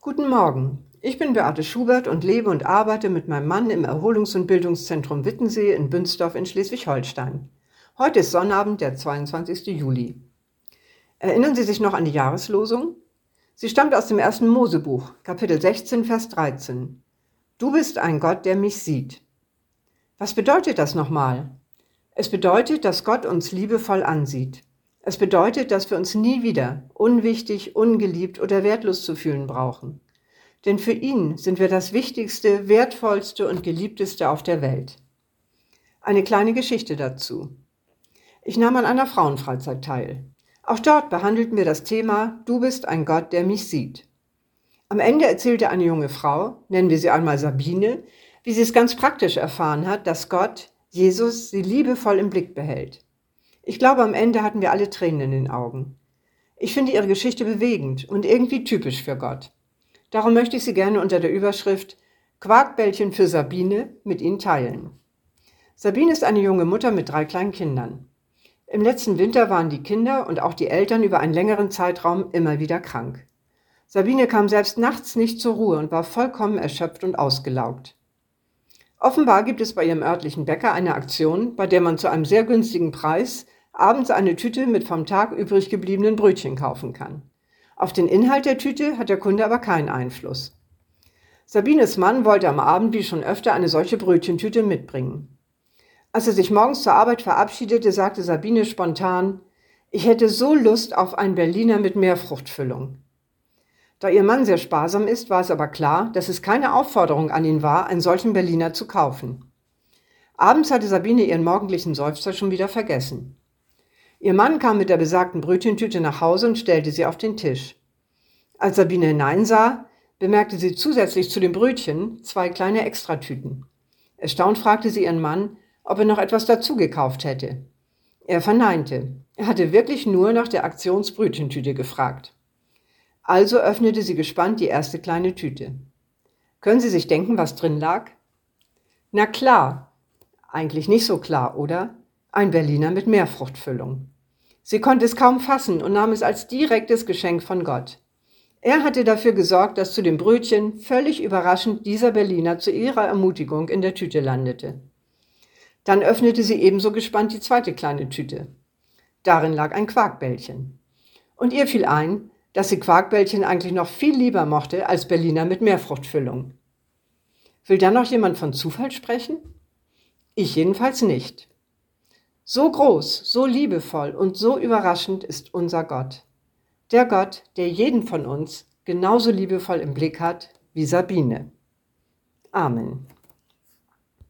Guten Morgen. Ich bin Beate Schubert und lebe und arbeite mit meinem Mann im Erholungs- und Bildungszentrum Wittensee in Bünsdorf in Schleswig-Holstein. Heute ist Sonnabend, der 22. Juli. Erinnern Sie sich noch an die Jahreslosung? Sie stammt aus dem ersten Mosebuch, Kapitel 16, Vers 13. Du bist ein Gott, der mich sieht. Was bedeutet das nochmal? Es bedeutet, dass Gott uns liebevoll ansieht. Es bedeutet, dass wir uns nie wieder unwichtig, ungeliebt oder wertlos zu fühlen brauchen. Denn für ihn sind wir das Wichtigste, Wertvollste und Geliebteste auf der Welt. Eine kleine Geschichte dazu. Ich nahm an einer Frauenfreizeit teil. Auch dort behandelten wir das Thema Du bist ein Gott, der mich sieht. Am Ende erzählte eine junge Frau, nennen wir sie einmal Sabine, wie sie es ganz praktisch erfahren hat, dass Gott, Jesus, sie liebevoll im Blick behält. Ich glaube, am Ende hatten wir alle Tränen in den Augen. Ich finde ihre Geschichte bewegend und irgendwie typisch für Gott. Darum möchte ich sie gerne unter der Überschrift Quarkbällchen für Sabine mit Ihnen teilen. Sabine ist eine junge Mutter mit drei kleinen Kindern. Im letzten Winter waren die Kinder und auch die Eltern über einen längeren Zeitraum immer wieder krank. Sabine kam selbst nachts nicht zur Ruhe und war vollkommen erschöpft und ausgelaugt. Offenbar gibt es bei ihrem örtlichen Bäcker eine Aktion, bei der man zu einem sehr günstigen Preis abends eine Tüte mit vom Tag übrig gebliebenen Brötchen kaufen kann. Auf den Inhalt der Tüte hat der Kunde aber keinen Einfluss. Sabines Mann wollte am Abend wie schon öfter eine solche Brötchentüte mitbringen. Als er sich morgens zur Arbeit verabschiedete, sagte Sabine spontan, ich hätte so Lust auf einen Berliner mit Meerfruchtfüllung. Da ihr Mann sehr sparsam ist, war es aber klar, dass es keine Aufforderung an ihn war, einen solchen Berliner zu kaufen. Abends hatte Sabine ihren morgendlichen Seufzer schon wieder vergessen. Ihr Mann kam mit der besagten Brötchentüte nach Hause und stellte sie auf den Tisch. Als Sabine hineinsah, bemerkte sie zusätzlich zu den Brötchen zwei kleine Extratüten. Erstaunt fragte sie ihren Mann, ob er noch etwas dazu gekauft hätte. Er verneinte. Er hatte wirklich nur nach der Aktionsbrötchentüte gefragt. Also öffnete sie gespannt die erste kleine Tüte. Können Sie sich denken, was drin lag? Na klar. Eigentlich nicht so klar, oder? Ein Berliner mit Meerfruchtfüllung. Sie konnte es kaum fassen und nahm es als direktes Geschenk von Gott. Er hatte dafür gesorgt, dass zu dem Brötchen völlig überraschend dieser Berliner zu ihrer Ermutigung in der Tüte landete. Dann öffnete sie ebenso gespannt die zweite kleine Tüte. Darin lag ein Quarkbällchen. Und ihr fiel ein, dass sie Quarkbällchen eigentlich noch viel lieber mochte als Berliner mit Meerfruchtfüllung. Will da noch jemand von Zufall sprechen? Ich jedenfalls nicht. So groß, so liebevoll und so überraschend ist unser Gott. Der Gott, der jeden von uns genauso liebevoll im Blick hat wie Sabine. Amen.